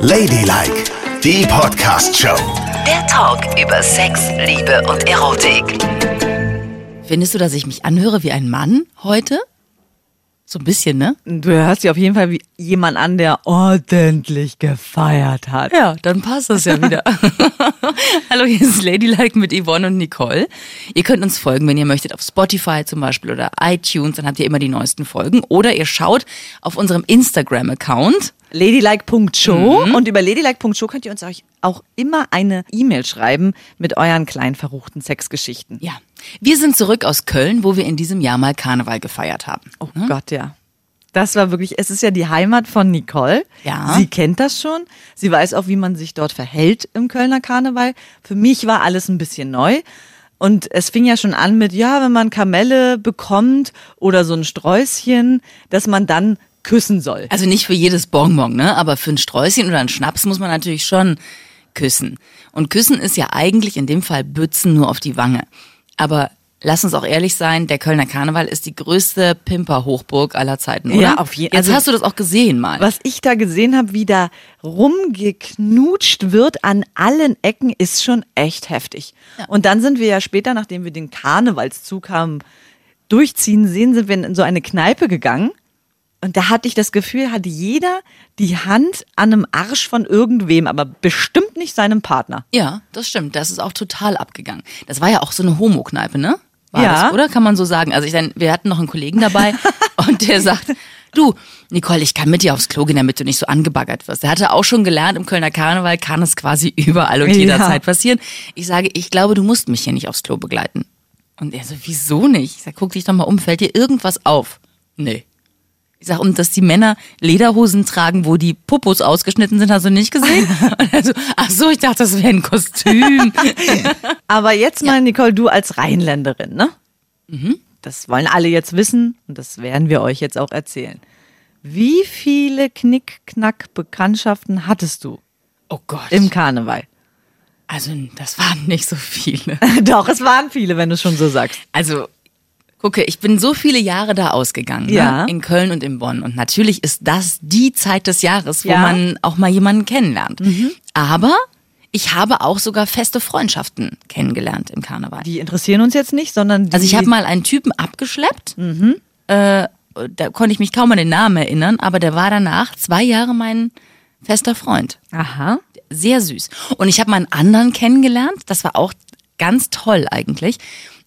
Ladylike, die Podcast-Show. Der Talk über Sex, Liebe und Erotik. Findest du, dass ich mich anhöre wie ein Mann heute? So ein bisschen, ne? Du hörst dich auf jeden Fall wie jemand an, der ordentlich gefeiert hat. Ja, dann passt das ja wieder. Hallo, hier ist Ladylike mit Yvonne und Nicole. Ihr könnt uns folgen, wenn ihr möchtet, auf Spotify zum Beispiel oder iTunes, dann habt ihr immer die neuesten Folgen. Oder ihr schaut auf unserem Instagram-Account. Ladylike.show und über ladylike.show könnt ihr uns euch auch immer eine E-Mail schreiben mit euren kleinen verruchten Sexgeschichten. Ja, wir sind zurück aus Köln, wo wir in diesem Jahr mal Karneval gefeiert haben. Oh Gott, ja. Das war wirklich, es ist ja die Heimat von Nicole. Ja. Sie kennt das schon. Sie weiß auch, wie man sich dort verhält im Kölner Karneval. Für mich war alles ein bisschen neu. Und es fing ja schon an mit, ja, wenn man Kamelle bekommt oder so ein Sträußchen, dass man dann küssen soll. Also nicht für jedes Bonbon, ne? Aber für ein Sträußchen oder einen Schnaps muss man natürlich schon küssen. Und küssen ist ja eigentlich in dem Fall Bützen nur auf die Wange. Aber lass uns auch ehrlich sein, der Kölner Karneval ist die größte Pimper-Hochburg aller Zeiten, oder? Ja, auf jeden- Jetzt also- hast du das auch gesehen mal. Was ich da gesehen habe, wie da rumgeknutscht wird an allen Ecken, ist schon echt heftig. Und dann sind wir ja später, nachdem wir den Karnevalszug haben durchziehen sehen, sind wir in so eine Kneipe gegangen. Und da hatte ich das Gefühl, hat jeder die Hand an einem Arsch von irgendwem, aber bestimmt nicht seinem Partner. Ja, das stimmt. Das ist auch total abgegangen. Das war ja auch so eine Homo-Kneipe, ne? War Ja. Das, oder? Kann man so sagen. Also ich dann, wir hatten noch einen Kollegen dabei und der sagt, du, Nicole, ich kann mit dir aufs Klo gehen, damit du nicht so angebaggert wirst. Der hatte auch schon gelernt, im Kölner Karneval kann es quasi überall und Ja. jederzeit passieren. Ich sage, ich glaube, du musst mich hier nicht aufs Klo begleiten. Und er so, wieso nicht? Ich sag, guck dich doch mal um, fällt dir irgendwas auf? Nee. Ich sag, und dass die Männer Lederhosen tragen, wo die Popos ausgeschnitten sind, hast du nicht gesehen? Und er so, ach so, ich dachte, das wäre ein Kostüm. Aber jetzt mal, Nicole, du als Rheinländerin, ne? Das wollen alle jetzt wissen und das werden wir euch jetzt auch erzählen. Wie viele Knick-Knack-Bekanntschaften hattest du Oh Gott. im Karneval? Also, das waren nicht so viele. Doch, es waren viele, wenn du es schon so sagst. Also, gucke, ich bin so viele Jahre da ausgegangen, Ja. ne? in Köln und in Bonn. Und natürlich ist das die Zeit des Jahres, wo Ja. man auch mal jemanden kennenlernt. Aber ich habe auch sogar feste Freundschaften kennengelernt im Karneval. Die interessieren uns jetzt nicht, sondern die, Also ich habe mal einen Typen abgeschleppt. Äh, da konnte ich mich kaum an den Namen erinnern, aber der war danach zwei Jahre mein fester Freund. Aha. Sehr süß. Und ich habe mal einen anderen kennengelernt. Das war auch ganz toll eigentlich.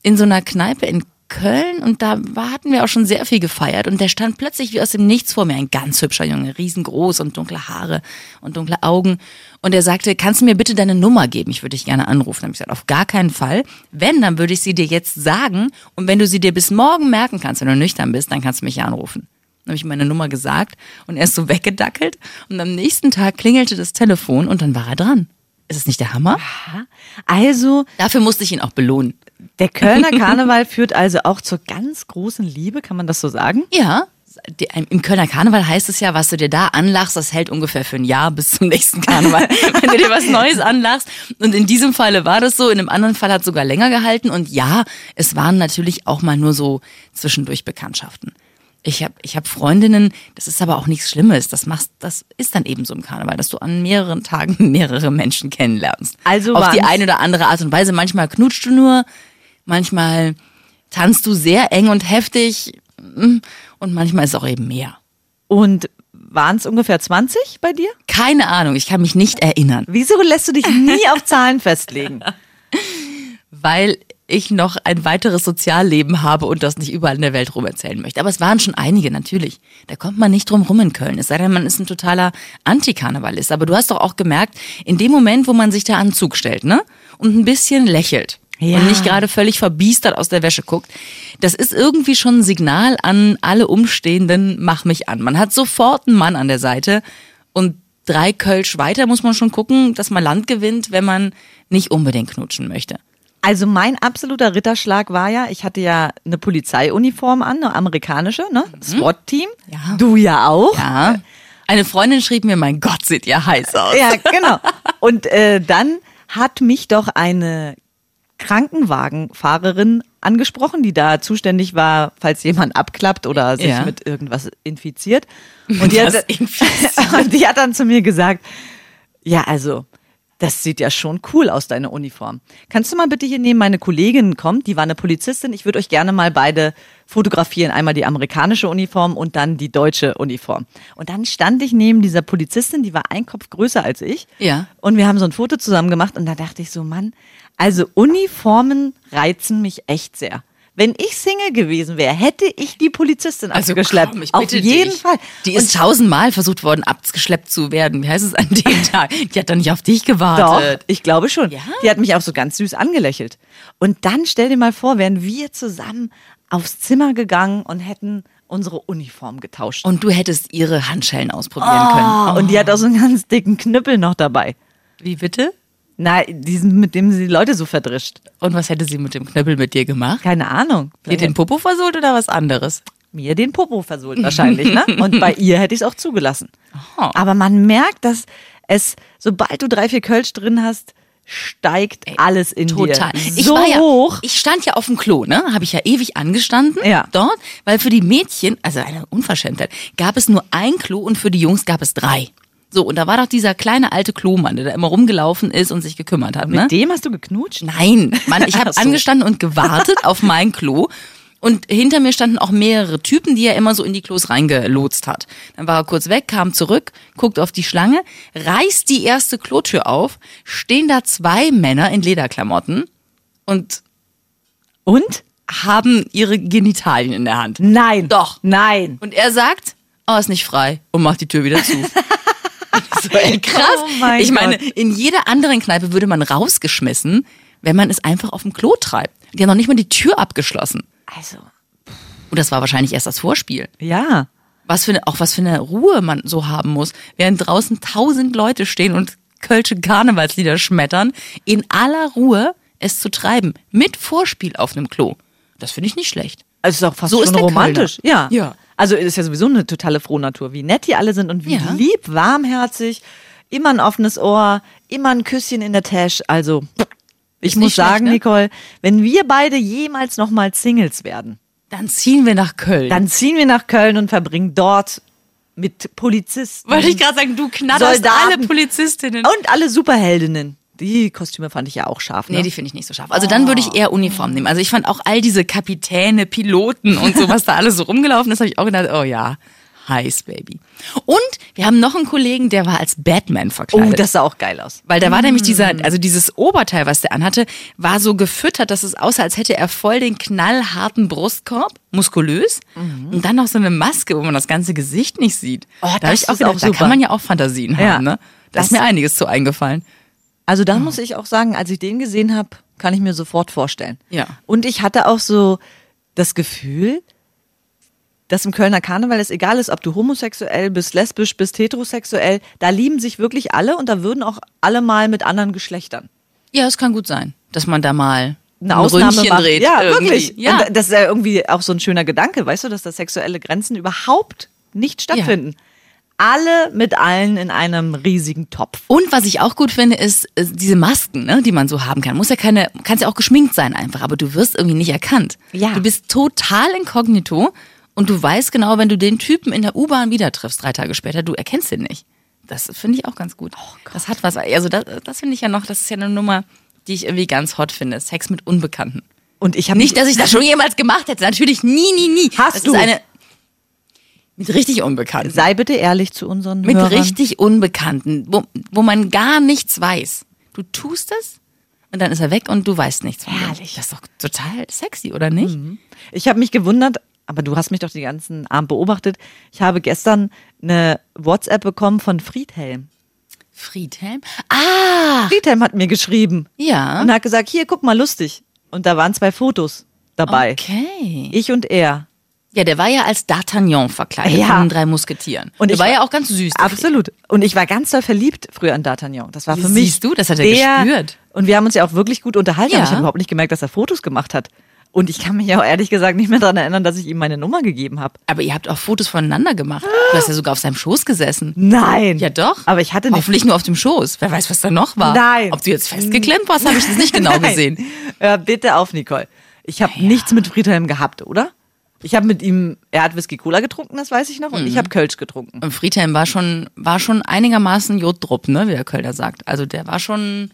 In so einer Kneipe in Köln und da hatten wir auch schon sehr viel gefeiert und der stand plötzlich wie aus dem Nichts vor mir, ein ganz hübscher Junge, riesengroß und dunkle Haare und dunkle Augen und er sagte, kannst du mir bitte deine Nummer geben, ich würde dich gerne anrufen. Dann habe ich gesagt, auf gar keinen Fall. Wenn, dann würde ich sie dir jetzt sagen und wenn du sie dir bis morgen merken kannst, wenn du nüchtern bist, dann kannst du mich ja anrufen. Dann habe ich meine Nummer gesagt und er ist so weggedackelt und am nächsten Tag klingelte das Telefon und dann war er dran. Ist es nicht der Hammer? Also, Dafür musste ich ihn auch belohnen. Der Kölner Karneval führt also auch zur ganz großen Liebe, kann man das so sagen? Ja, die- im Kölner Karneval heißt es ja, was du dir da anlachst, das hält ungefähr für ein Jahr bis zum nächsten Karneval. Wenn du dir was Neues anlachst. Und in diesem Falle war das so, in einem anderen Fall hat es sogar länger gehalten. Und ja, es waren natürlich auch mal nur so zwischendurch Bekanntschaften. Ich habe ich hab Freundinnen, das ist aber auch nichts Schlimmes. Das machst, das ist dann eben so im Karneval, dass du an mehreren Tagen mehrere Menschen kennenlernst. Also auf die eine oder andere Art und Weise. Manchmal knutschst du nur, manchmal tanzt du sehr eng und heftig mm, und manchmal ist es auch eben mehr. Und waren es ungefähr 20 bei dir? Keine Ahnung, ich kann mich nicht erinnern, Wieso lässt du dich nie auf Zahlen festlegen? weil ich noch ein weiteres Sozialleben habe und das nicht überall in der Welt rum erzählen möchte. Aber es waren schon einige, natürlich. Da kommt man nicht drum rum in Köln. Es sei denn, man ist ein totaler Antikarnevalist. Aber du hast doch auch gemerkt, in dem Moment, wo man sich da an Zug stellt, ne? Und ein bisschen lächelt. Ja. Und nicht gerade völlig verbiestert aus der Wäsche guckt. Das ist irgendwie schon ein Signal an alle Umstehenden, mach mich an. Man hat sofort einen Mann an der Seite und drei Kölsch weiter muss man schon gucken, dass man Land gewinnt, wenn man nicht unbedingt knutschen möchte. Also mein absoluter Ritterschlag war ja, ich hatte ja eine Polizeiuniform an, eine amerikanische, ne? SWAT-Team. Mhm. Ja. Du ja auch. Ja. Eine Freundin schrieb mir, mein Gott, sieht ihr heiß aus. Ja, genau. Und äh, dann hat mich doch eine Krankenwagenfahrerin angesprochen, die da zuständig war, falls jemand abklappt oder sich Ja. mit irgendwas infiziert. Und die, hat, infiziert? und die hat dann zu mir gesagt, ja, also, das sieht ja schon cool aus, deine Uniform. Kannst du mal bitte hier neben meine Kollegin kommen? Die war eine Polizistin. Ich würde euch gerne mal beide fotografieren. Einmal die amerikanische Uniform und dann die deutsche Uniform. Und dann stand ich neben dieser Polizistin, die war ein Kopf größer als ich. Ja. Und wir haben so ein Foto zusammen gemacht und da dachte ich so, Mann, also Uniformen reizen mich echt sehr. Wenn ich Single gewesen wäre, hätte ich die Polizistin abgeschleppt. komm, Auf jeden dich. Fall. Die ist tausendmal versucht worden, abgeschleppt zu werden. Wie heißt es an dem Tag? Die hat doch nicht auf dich Doch, gewartet. ich glaube schon. Ja? Die hat mich auch so ganz süß angelächelt. Und dann stell dir mal vor, wären wir zusammen aufs Zimmer gegangen und hätten unsere Uniform getauscht. Und du hättest ihre Handschellen ausprobieren Ah, können. und die hat auch so einen ganz dicken Knüppel noch dabei. Wie bitte? Na, diesen, mit dem sie die Leute so verdrischt. Und was hätte sie mit dem Knöppel mit dir gemacht? Keine Ahnung. Dir den Popo versohlt oder was anderes? mir den Popo versohlt wahrscheinlich, ne? Und bei ihr hätte ich es auch zugelassen. Aha. Aber man merkt, dass es, sobald du drei, vier Kölsch drin hast, steigt alles in Total. dir. Ich so war ja, hoch. Ich stand ja auf dem Klo, ne? Habe ich ja ewig angestanden Ja. dort, weil für die Mädchen, also eine Unverschämtheit, gab es nur ein Klo und für die Jungs gab es drei. So, und da war doch dieser kleine alte Klomann, der da immer rumgelaufen ist und sich gekümmert hat, ne? Mit dem hast du geknutscht? Nein, Mann, ich habe so. angestanden und gewartet auf mein Klo. Und hinter mir standen auch mehrere Typen, die er immer so in die Klos reingelotst hat. Dann war er kurz weg, kam zurück, guckt auf die Schlange, reißt die erste Klotür auf, stehen da zwei Männer in Lederklamotten und Und? haben ihre Genitalien in der Hand. Nein. Doch. Nein. Und er sagt, oh, ist nicht frei und macht die Tür wieder zu. so, ey, krass. Oh mein ich meine, Gott. in jeder anderen Kneipe würde man rausgeschmissen, wenn man es einfach auf dem Klo treibt. Die haben noch nicht mal die Tür abgeschlossen. Also, Und das war wahrscheinlich erst das Vorspiel. ja. Was für eine, auch was für eine Ruhe man so haben muss, während draußen tausend Leute stehen und kölsche Karnevalslieder schmettern, in aller Ruhe es zu treiben, mit Vorspiel auf einem Klo. Das finde ich nicht schlecht. Also ist auch fast So ist schon romantisch. Ja. Ja. Also ist ja sowieso eine totale Frohnatur, wie nett die alle sind und wie Ja. lieb, warmherzig, immer ein offenes Ohr, immer ein Küsschen in der Tasche. Also ich Ist muss nicht schlecht, sagen, ne? Nicole, wenn wir beide jemals noch mal Singles werden, Dann ziehen wir nach Köln. dann ziehen wir nach Köln und verbringen dort mit Polizisten wollte ich gerade sagen, du knatterst Soldaten. alle Polizistinnen. und alle Superheldinnen. Die Kostüme fand ich ja auch scharf. Ne? Nee, die finde ich nicht so scharf. Also dann würde ich eher Uniform nehmen. Also ich fand auch all diese Kapitäne, Piloten und so, was da alles so rumgelaufen ist, habe ich auch gedacht, oh ja, heiß, Baby. Und wir haben noch einen Kollegen, der war als Batman oh, verkleidet. das sah auch geil aus. Weil da war nämlich dieser, also dieses Oberteil, was der anhatte, war so gefüttert, dass es aussah, als hätte er voll den knallharten Brustkorb, muskulös, und dann noch so eine Maske, wo man das ganze Gesicht nicht sieht. Oh, da das ich auch gedacht, auch da super. kann man ja auch Fantasien Ja. haben, ne? Da Das- ist mir einiges zu eingefallen. Also da muss ich auch sagen, als ich den gesehen habe, kann ich mir sofort vorstellen. Ja. Und ich hatte auch so das Gefühl, dass im Kölner Karneval es egal ist, ob du homosexuell bist, lesbisch bist, heterosexuell, da lieben sich wirklich alle und da würden auch alle mal mit anderen Geschlechtern Ja, es kann gut sein, dass man da mal eine ein Ausnahme macht. dreht. Ja, irgendwie. wirklich. Ja. Und das ist ja irgendwie auch so ein schöner Gedanke, weißt du, dass da sexuelle Grenzen überhaupt nicht stattfinden. Alle mit allen in einem riesigen Topf. Und was ich auch gut finde, ist äh, diese Masken, ne, die man so haben kann. Muss ja keine, kannst ja auch geschminkt sein einfach, aber du wirst irgendwie nicht erkannt. Ja. Du bist total inkognito und du weißt genau, wenn du den Typen in der U-Bahn wieder triffst, drei Tage später, du erkennst ihn nicht. Das finde ich auch ganz gut. das hat was. Also das, das finde ich ja noch, das ist ja eine Nummer, die ich irgendwie ganz hot finde. Sex mit Unbekannten. Und ich habe Nicht, dass ich das schon jemals gemacht hätte. Natürlich nie, nie, nie. Hast das du? Ist eine, mit richtig Unbekannten. sei bitte ehrlich zu unseren Mit Hörern. richtig Unbekannten, wo, wo man gar nichts weiß. Du tust es und dann ist er weg und du weißt nichts von. Herrlich. Das ist doch total sexy, oder nicht? Ich habe mich gewundert, aber du hast mich doch den ganzen Abend beobachtet. Ich habe gestern eine WhatsApp bekommen von Friedhelm. Friedhelm? Ah, Friedhelm hat mir geschrieben ja. und hat gesagt, hier, guck mal, lustig. Und da waren zwei Fotos dabei. Okay. Ich und er. Ja, der war ja als D'Artagnan verkleidet Ja. von den drei Musketieren. Und der war war- ja auch ganz süß. Absolut. Und ich war ganz doll verliebt früher an D'Artagnan. Das war für mich. siehst du? Das hat er der, gespürt. Und wir haben uns ja auch wirklich gut unterhalten. Ja. Ich habe überhaupt nicht gemerkt, dass er Fotos gemacht hat. Und ich kann mich ja auch ehrlich gesagt nicht mehr daran erinnern, dass ich ihm meine Nummer gegeben habe. Aber ihr habt auch Fotos voneinander gemacht. Du hast ja sogar auf seinem Schoß gesessen. Nein. Ja, doch. Aber ich hatte nicht. Hoffentlich nur auf dem Schoß. Wer weiß, was da noch war. Nein. Ob du jetzt festgeklemmt warst, habe ich das nicht genau Nein. gesehen. Hör bitte auf, Nicole. Ich habe nichts mit Friedhelm gehabt, oder? Ich habe mit ihm, er hat Whisky Cola getrunken, das weiß ich noch, und ich habe Kölsch getrunken. Und Friedhelm war schon, war schon einigermaßen Jodrupp, ne, wie der Kölner sagt. Also der war schon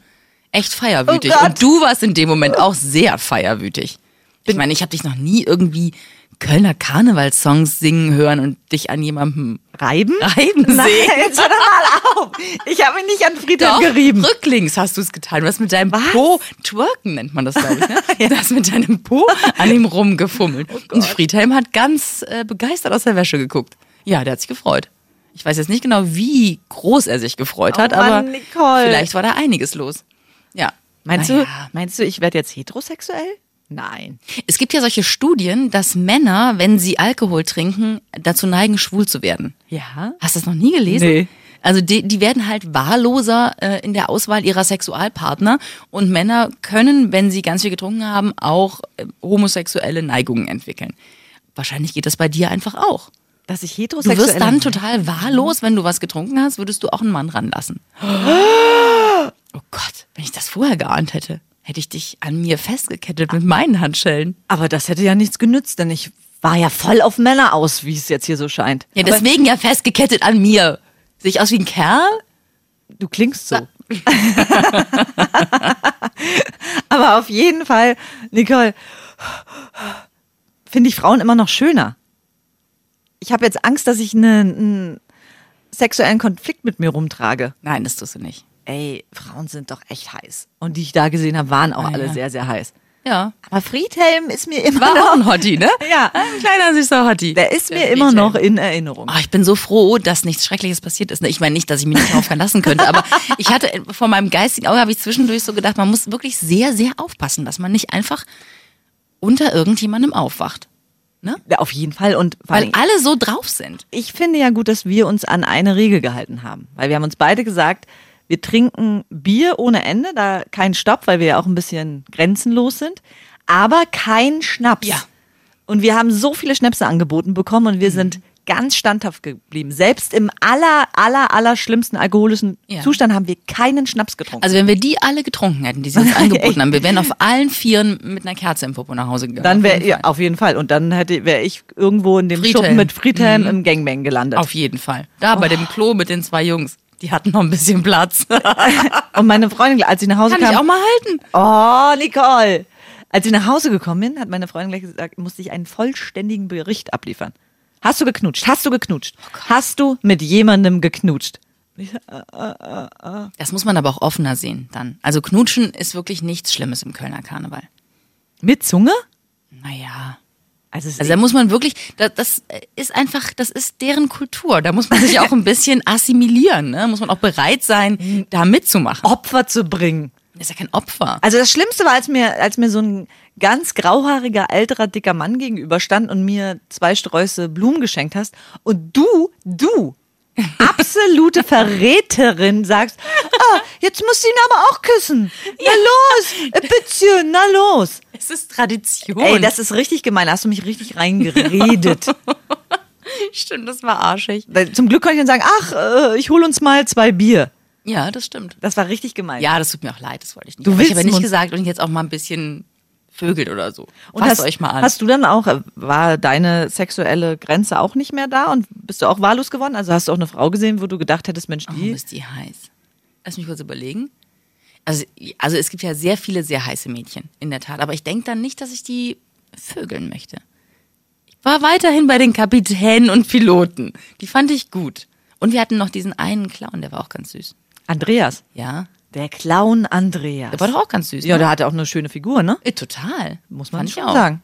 echt feierwütig. Oh und du warst in dem Moment auch sehr feierwütig. Ich meine, ich habe dich noch nie irgendwie Kölner Karnevalssongs singen hören und dich an jemandem Reiben? reiben Nein, sehen. jetzt hör doch mal auf. Ich habe ihn nicht an Friedhelm Doch, gerieben. rücklings hast du es getan. Du hast mit deinem Was? Po, twerken nennt man das, glaube ich, ne? Du hast mit deinem Po an ihm rumgefummelt. Oh und Friedhelm hat ganz äh, begeistert aus der Wäsche geguckt. Ja, der hat sich gefreut. Ich weiß jetzt nicht genau, wie groß er sich gefreut hat, Oh Mann, aber Nicole. vielleicht war da einiges los. Ja. Meinst Naja. du, meinst du, ich werde jetzt heterosexuell? Nein. Es gibt ja solche Studien, dass Männer, wenn sie Alkohol trinken, dazu neigen, schwul zu werden. Ja? Hast du das noch nie gelesen? Nee. Also die, die werden halt wahlloser äh, in der Auswahl ihrer Sexualpartner und Männer können, wenn sie ganz viel getrunken haben, auch äh, homosexuelle Neigungen entwickeln. Wahrscheinlich geht das bei dir einfach auch. Dass ich Du heterosexuell wirst dann total wahllos, wenn du was getrunken hast, würdest du auch einen Mann ranlassen. Oh Gott, wenn ich das vorher geahnt hätte, hätte ich dich an mir festgekettet mit meinen Handschellen. Aber das hätte ja nichts genützt, denn ich war ja voll auf Männer aus, wie es jetzt hier so scheint. Ja, Aber deswegen ja festgekettet an mir. Sehe ich aus wie ein Kerl? du klingst so. Aber auf jeden Fall, Nicole, finde ich Frauen immer noch schöner. Ich habe jetzt Angst, dass ich eine- einen sexuellen Konflikt mit mir rumtrage. Nein, das tust du nicht. Ey, Frauen sind doch echt heiß. Und die ich da gesehen habe, waren auch Ah, alle ja. sehr, sehr heiß. Ja. Aber Friedhelm ist mir immer War auch ein noch, Hottie, ne? Ja. Ein kleiner süßer Hottie. der ist mir Der immer Friedhelm. noch in Erinnerung. Oh, ich bin so froh, dass nichts Schreckliches passiert ist. Ne, Ich meine nicht, dass ich mich nicht darauf verlassen könnte, aber ich hatte äh, vor meinem geistigen Auge habe ich zwischendurch so gedacht, man muss wirklich sehr, sehr aufpassen, dass man nicht einfach unter irgendjemandem aufwacht. Ne? Ja, auf jeden Fall. Und Weil allem- alle so drauf sind. ich finde ja gut, dass wir uns an eine Regel gehalten haben. Weil wir haben uns beide gesagt, wir trinken Bier ohne Ende, da kein Stopp, weil wir ja auch ein bisschen grenzenlos sind, aber kein Schnaps. Ja. Und wir haben so viele Schnäpse angeboten bekommen und wir sind ganz standhaft geblieben. Selbst im aller, aller, aller schlimmsten alkoholischen Ja. Zustand haben wir keinen Schnaps getrunken. Also wenn wir die alle getrunken hätten, die sie uns angeboten haben, wir wären auf allen Vieren mit einer Kerze im Popo nach Hause gegangen. dann wäre ja, auf jeden Fall. Und dann hätte wäre ich irgendwo in dem Friedhelm. Schuppen mit Friedhelm im Gangbang gelandet. Auf jeden Fall. Da bei dem Klo mit den zwei Jungs. Die hatten noch ein bisschen Platz. Und meine Freundin, als sie nach Hause Kann kam, ich auch mal halten. Oh, Nicole. Als ich nach Hause gekommen bin, hat meine Freundin gleich gesagt, musste ich einen vollständigen Bericht abliefern. Hast du geknutscht? Hast du geknutscht? Hast du mit jemandem geknutscht? Das muss man aber auch offener sehen dann. Also Knutschen ist wirklich nichts Schlimmes im Kölner Karneval. Mit Zunge? Naja. Also, Also da muss man wirklich, das, das ist einfach, das ist deren Kultur. Da muss man sich auch ein bisschen assimilieren. Ne? Muss man auch bereit sein, da mitzumachen. Opfer zu bringen. Das ist ja kein Opfer. Also das Schlimmste war, als mir, als mir so ein ganz grauhaariger, älterer, dicker Mann gegenüberstand und mir zwei Sträuße Blumen geschenkt hast und du, du, absolute Verräterin sagst, ah, jetzt musst du ihn aber auch küssen. Na los, ein bisschen, na los. Es ist Tradition. Ey, das ist richtig gemein. Da hast du mich richtig reingeredet. stimmt, das war arschig. Zum Glück konnte ich dann sagen, ach, äh, ich hol uns mal zwei Bier. Ja, das stimmt. Das war richtig gemein. Ja, das tut mir auch leid, das wollte ich nicht. Du Aber ich willst habe ja nicht gesagt und jetzt auch mal ein bisschen vögelt oder so. Und Fasst hast, euch mal an. hast du dann auch, äh, war deine sexuelle Grenze auch nicht mehr da und bist du auch wahllos geworden? Also hast du auch eine Frau gesehen, wo du gedacht hättest, Mensch, die. ist die heiß? Lass mich kurz überlegen. Also, also es gibt ja sehr viele sehr heiße Mädchen, in der Tat. Aber ich denke dann nicht, dass ich die vögeln möchte. Ich war weiterhin bei den Kapitänen und Piloten. Die fand ich gut. Und wir hatten noch diesen einen Clown, der war auch ganz süß. Andreas. Ja, Der Clown Andreas. der war doch auch ganz süß. ja, ne? der hatte auch eine schöne Figur, ne? Äh, Total. Muss man schon auch. sagen.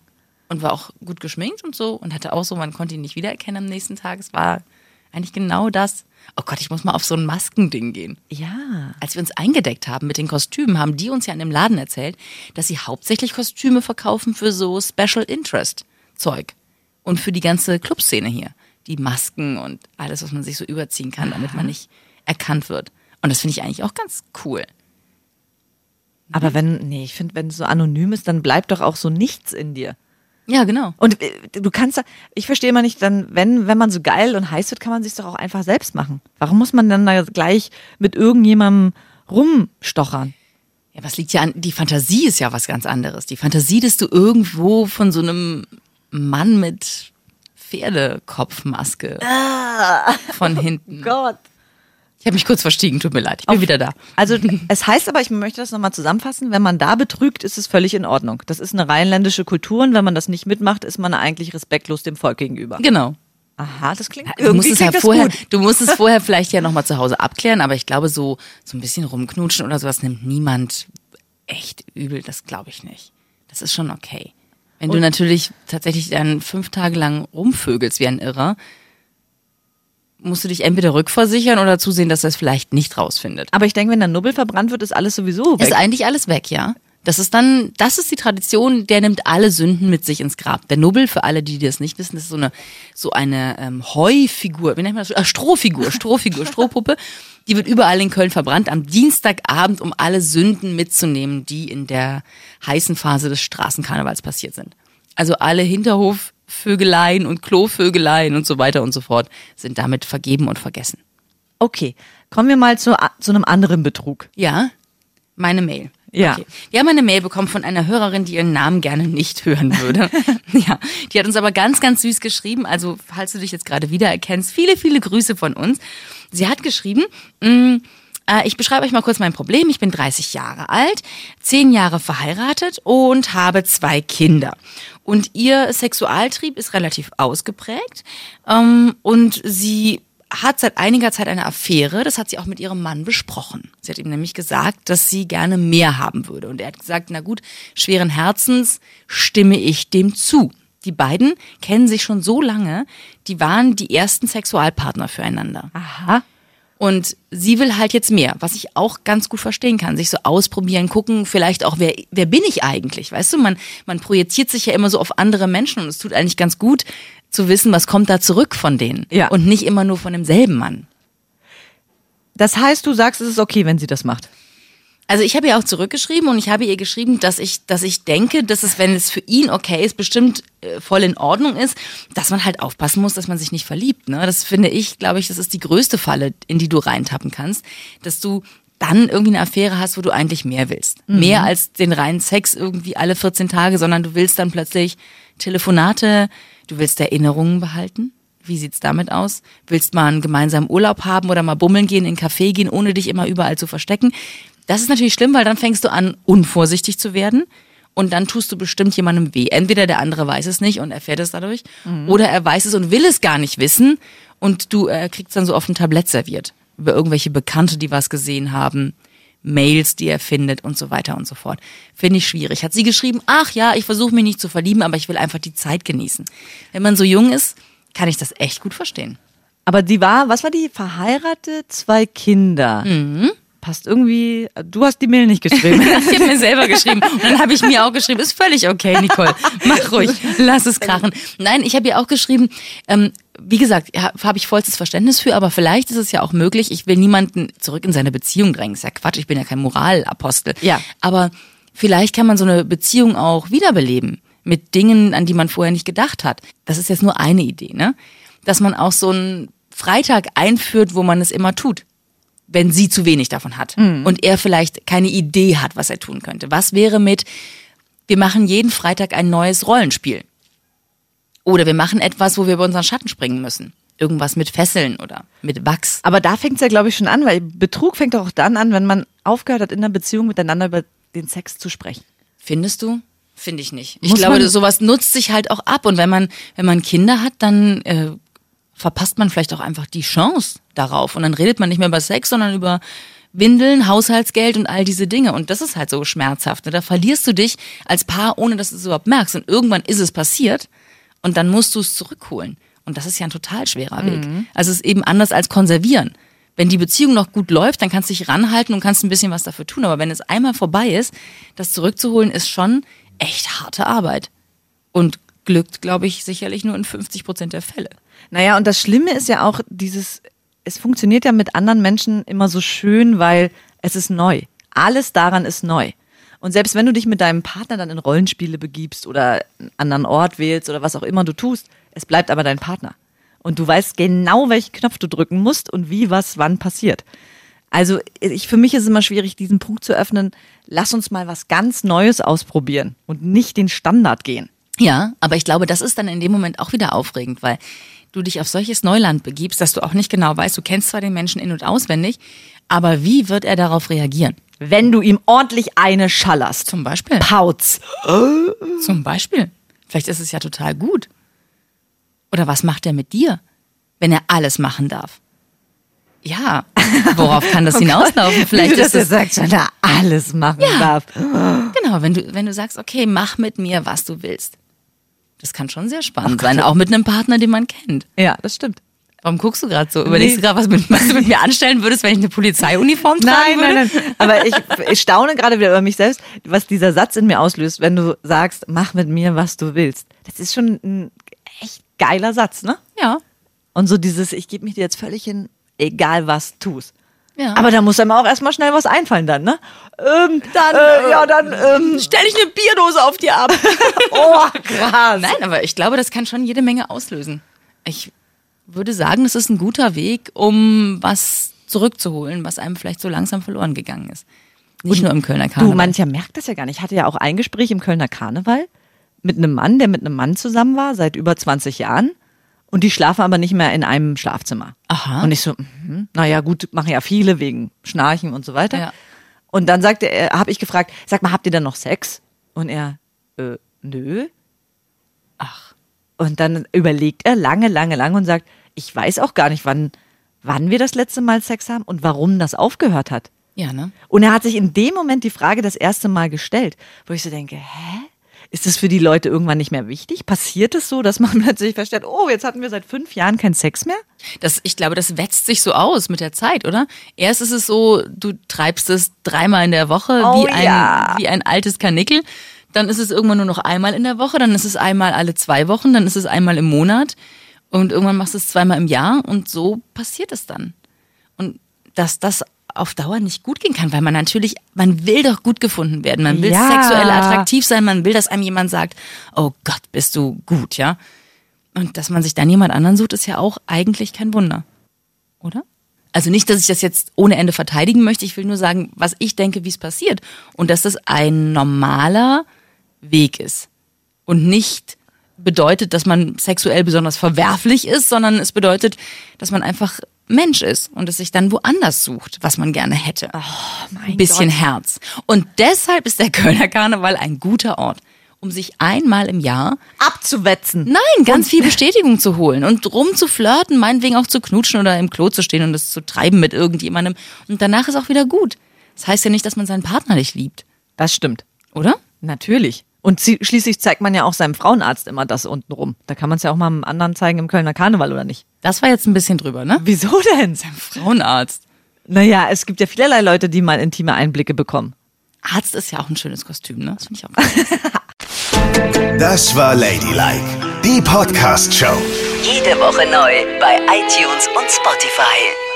Und war auch gut geschminkt und so. Und hatte auch so, man konnte ihn nicht wiedererkennen am nächsten Tag. Es war eigentlich genau das. Oh Gott, ich muss mal auf so ein Maskending gehen. Ja. Als wir uns eingedeckt haben mit den Kostümen, haben die uns ja in dem Laden erzählt, dass sie hauptsächlich Kostüme verkaufen für so Special Interest Zeug. Und für die ganze Clubszene hier. Die Masken und alles, was man sich so überziehen kann, damit man nicht erkannt wird. Und das finde ich eigentlich auch ganz cool. Aber wenn, nee, ich finde, wenn es so anonym ist, dann bleibt doch auch so nichts in dir. Ja, genau. Und äh, du kannst da, ich verstehe immer nicht, dann, wenn, wenn man so geil und heiß wird, kann man sich doch auch einfach selbst machen. Warum muss man dann da gleich mit irgendjemandem rumstochern? Ja, was liegt ja an, die Fantasie ist ja was ganz anderes. Die Fantasie, dass du irgendwo von so einem Mann mit Pferdekopfmaske von hinten. Gott. Ich habe mich kurz verstiegen, tut mir leid. Ich bin wieder da. Also es heißt aber, ich möchte das nochmal zusammenfassen, wenn man da betrügt, ist es völlig in Ordnung. Das ist eine rheinländische Kultur und wenn man das nicht mitmacht, ist man eigentlich respektlos dem Volk gegenüber. Genau. Aha, das klingt Du musst, irgendwie es ja vorher, gut. du musst es vorher vielleicht ja nochmal zu Hause abklären, aber ich glaube, so, so ein bisschen rumknutschen oder sowas nimmt niemand echt übel. Das glaube ich nicht. Das ist schon okay. Wenn du natürlich tatsächlich dann fünf Tage lang rumvögelst wie ein Irrer, musst du dich entweder rückversichern oder zusehen, dass er es vielleicht nicht rausfindet. Aber ich denke, wenn der Nubbel verbrannt wird, ist alles sowieso weg. Ist eigentlich alles weg, ja. Das ist dann, das ist die Tradition, der nimmt alle Sünden mit sich ins Grab. Der Nubbel, für alle, die das nicht wissen, das ist so eine, so eine ähm, Heufigur, wie nennt man das? Ah, Strohfigur, Strohfigur, Strohpuppe. Die wird überall in Köln verbrannt am Dienstagabend, um alle Sünden mitzunehmen, die in der heißen Phase des Straßenkarnevals passiert sind. Also alle Hinterhofvögeleien und Klovögeleien und so weiter und so fort sind damit vergeben und vergessen. Okay, kommen wir mal zu, zu einem anderen Betrug. Ja, meine Mail. Ja. Okay. Wir haben eine Mail bekommen von einer Hörerin, die ihren Namen gerne nicht hören würde. ja, die hat uns aber ganz, ganz süß geschrieben. Also, falls du dich jetzt gerade wiedererkennst, viele, viele Grüße von uns. Sie hat geschrieben, mh, äh, ich beschreibe euch mal kurz mein Problem. Ich bin 30 Jahre alt, 10 Jahre verheiratet und habe zwei Kinder. Und ihr Sexualtrieb ist relativ ausgeprägt. Ähm, und sie hat seit einiger Zeit eine Affäre. Das hat sie auch mit ihrem Mann besprochen. Sie hat ihm nämlich gesagt, dass sie gerne mehr haben würde. Und er hat gesagt, na gut, schweren Herzens stimme ich dem zu. Die beiden kennen sich schon so lange, die waren die ersten Sexualpartner füreinander. Aha. Und sie will halt jetzt mehr, was ich auch ganz gut verstehen kann. Sich so ausprobieren, gucken, vielleicht auch, wer, wer bin ich eigentlich? Weißt du, man, man projiziert sich ja immer so auf andere Menschen und es tut eigentlich ganz gut zu wissen, was kommt da zurück von denen. Ja. Und nicht immer nur von demselben Mann. Das heißt, du sagst, es ist okay, wenn sie das macht. Also ich habe ihr auch zurückgeschrieben und ich habe ihr geschrieben, dass ich, dass ich denke, dass es, wenn es für ihn okay ist, bestimmt äh, voll in Ordnung ist, dass man halt aufpassen muss, dass man sich nicht verliebt. Ne? Das finde ich, glaube ich, das ist die größte Falle, in die du reintappen kannst, dass du dann irgendwie eine Affäre hast, wo du eigentlich mehr willst. Mehr als den reinen Sex irgendwie alle 14 Tage, sondern du willst dann plötzlich Telefonate, du willst Erinnerungen behalten. Wie sieht's damit aus? Willst mal einen gemeinsamen Urlaub haben oder mal bummeln gehen, in einen Café gehen, ohne dich immer überall zu verstecken? Das ist natürlich schlimm, weil dann fängst du an, unvorsichtig zu werden. Und dann tust du bestimmt jemandem weh. Entweder der andere weiß es nicht und erfährt es dadurch, oder er weiß es und will es gar nicht wissen und du äh, kriegst dann so auf ein Tablett serviert. Über irgendwelche Bekannte, die was gesehen haben, Mails, die er findet und so weiter und so fort. Finde ich schwierig. Hat sie geschrieben, ach ja, ich versuche mich nicht zu verlieben, aber ich will einfach die Zeit genießen. Wenn man so jung ist, kann ich das echt gut verstehen. Aber die war, was war die? Verheiratet, zwei Kinder. Passt irgendwie, du hast die Mail nicht geschrieben. Ich habe mir selber geschrieben und dann habe ich mir auch geschrieben, ist völlig okay, Nicole, mach ruhig, lass es krachen. Nein, ich habe ihr auch geschrieben, ähm, wie gesagt, habe ich vollstes Verständnis für, aber vielleicht ist es ja auch möglich, ich will niemanden zurück in seine Beziehung drängen. Ist ja Quatsch, ich bin ja kein Moralapostel. Ja. Aber vielleicht kann man so eine Beziehung auch wiederbeleben mit Dingen, an die man vorher nicht gedacht hat. Das ist jetzt nur eine Idee, ne? Dass man auch so einen Freitag einführt, wo man es immer tut wenn sie zu wenig davon hat und er vielleicht keine Idee hat, was er tun könnte. Was wäre mit, wir machen jeden Freitag ein neues Rollenspiel? Oder wir machen etwas, wo wir über unseren Schatten springen müssen. Irgendwas mit Fesseln oder mit Wachs. Aber da fängt es ja, glaube ich, schon an, weil Betrug fängt doch auch dann an, wenn man aufgehört hat, in einer Beziehung miteinander über den Sex zu sprechen. Findest du? Finde ich nicht. Ich Muss glaube, sowas nutzt sich halt auch ab. Und wenn man, wenn man Kinder hat, dann äh, verpasst man vielleicht auch einfach die Chance darauf. Und dann redet man nicht mehr über Sex, sondern über Windeln, Haushaltsgeld und all diese Dinge. Und das ist halt so schmerzhaft. Ne? Da verlierst du dich als Paar, ohne dass du es überhaupt merkst. Und irgendwann ist es passiert und dann musst du es zurückholen. Und das ist ja ein total schwerer Weg. Also es ist eben anders als konservieren. Wenn die Beziehung noch gut läuft, dann kannst du dich ranhalten und kannst ein bisschen was dafür tun. Aber wenn es einmal vorbei ist, das zurückzuholen, ist schon echt harte Arbeit. Und glückt, glaube ich, sicherlich nur in 50 Prozent der Fälle. Naja, und das Schlimme ist ja auch dieses, es funktioniert ja mit anderen Menschen immer so schön, weil es ist neu. Alles daran ist neu. Und selbst wenn du dich mit deinem Partner dann in Rollenspiele begibst oder einen anderen Ort wählst oder was auch immer du tust, es bleibt aber dein Partner. Und du weißt genau, welchen Knopf du drücken musst und wie, was, wann passiert. Also ich, für mich ist es immer schwierig, diesen Punkt zu öffnen. Lass uns mal was ganz Neues ausprobieren und nicht den Standard gehen. Ja, aber ich glaube, das ist dann in dem Moment auch wieder aufregend, weil du dich auf solches Neuland begibst, dass du auch nicht genau weißt, du kennst zwar den Menschen in- und auswendig, aber wie wird er darauf reagieren? Wenn du ihm ordentlich eine schallerst. Zum Beispiel. Pauz. Zum Beispiel. Vielleicht ist es ja total gut. Oder was macht er mit dir, wenn er alles machen darf? Ja, worauf kann das hinauslaufen? Vielleicht ist es sagst, wenn er alles machen Ja. darf. genau, wenn du wenn du sagst, okay, mach mit mir, was du willst. Das kann schon sehr spannend sein, auch mit einem Partner, den man kennt. Ja, das stimmt. Warum guckst du gerade so? Überlegst Nee. du gerade, was, mit- was du mit mir anstellen würdest, wenn ich eine Polizeiuniform tragen Nein, würde? nein, nein. Aber ich, ich staune gerade wieder über mich selbst, was dieser Satz in mir auslöst, wenn du sagst, mach mit mir, was du willst. Das ist schon ein echt geiler Satz, ne? Ja. Und so dieses, ich gebe mich dir jetzt völlig hin, egal was tust. Ja. Aber da muss einem auch erstmal schnell was einfallen dann, ne? Ähm, dann, äh, ja, dann, ähm, stell ich eine Bierdose auf dir ab. oh, krass. Nein, aber ich glaube, das kann schon jede Menge auslösen. Ich würde sagen, das ist ein guter Weg, um was zurückzuholen, was einem vielleicht so langsam verloren gegangen ist. Nicht nur im Kölner Karneval. Du, mancher merkt das ja gar nicht. Ich hatte ja auch ein Gespräch im Kölner Karneval mit einem Mann, der mit einem Mann zusammen war, seit über 20 Jahren. Und die schlafen aber nicht mehr in einem Schlafzimmer. Aha. Und ich so, mhm, naja, gut, machen ja viele wegen Schnarchen und so weiter. Ja. Und dann sagte er, habe ich gefragt, sag mal, habt ihr denn noch Sex? Und er, äh, nö. Ach. Und dann überlegt er lange, lange, lange und sagt, ich weiß auch gar nicht, wann, wann wir das letzte Mal Sex haben und warum das aufgehört hat. Ja, ne? Und er hat sich in dem Moment die Frage das erste Mal gestellt, wo ich so denke, hä? Ist das für die Leute irgendwann nicht mehr wichtig? Passiert es so, dass man plötzlich feststellt, oh, jetzt hatten wir seit fünf Jahren keinen Sex mehr? Das, ich glaube, das wetzt sich so aus mit der Zeit, oder? Erst ist es so, du treibst es dreimal in der Woche Oh wie, ein, ja. wie ein altes Karnickel. Dann ist es irgendwann nur noch einmal in der Woche, dann ist es einmal alle zwei Wochen, dann ist es einmal im Monat und irgendwann machst du es zweimal im Jahr und so passiert es dann. Und dass das auf Dauer nicht gut gehen kann, weil man natürlich, man will doch gut gefunden werden, man will Ja. sexuell attraktiv sein, man will, dass einem jemand sagt, oh Gott, bist du gut, ja? Und dass man sich dann jemand anderen sucht, ist ja auch eigentlich kein Wunder. Oder? Also nicht, dass ich das jetzt ohne Ende verteidigen möchte, ich will nur sagen, was ich denke, wie es passiert. Und dass das ein normaler Weg ist. Und nicht bedeutet, dass man sexuell besonders verwerflich ist, sondern es bedeutet, dass man einfach Mensch ist und es sich dann woanders sucht, was man gerne hätte. ein bisschen Herz. Und deshalb ist der Kölner Karneval ein guter Ort, um sich einmal im Jahr Abzuwetzen. Nein, ganz viel Bestätigung zu holen und rumzuflirten, meinetwegen auch zu knutschen oder im Klo zu stehen und es zu treiben mit irgendjemandem. Und danach ist auch wieder gut. Das heißt ja nicht, dass man seinen Partner nicht liebt, Das stimmt. oder? Natürlich. Und zie- schließlich zeigt man ja auch seinem Frauenarzt immer das unten rum. Da kann man es ja auch mal einem anderen zeigen im Kölner Karneval, oder nicht? Das war jetzt ein bisschen drüber, ne? Wieso denn? Frauenarzt. Naja, es gibt ja vielerlei Leute, die mal intime Einblicke bekommen. Arzt ist ja auch ein schönes Kostüm, ne? Das finde ich auch. Das war Ladylike, die Podcast-Show. Jede Woche neu bei iTunes und Spotify.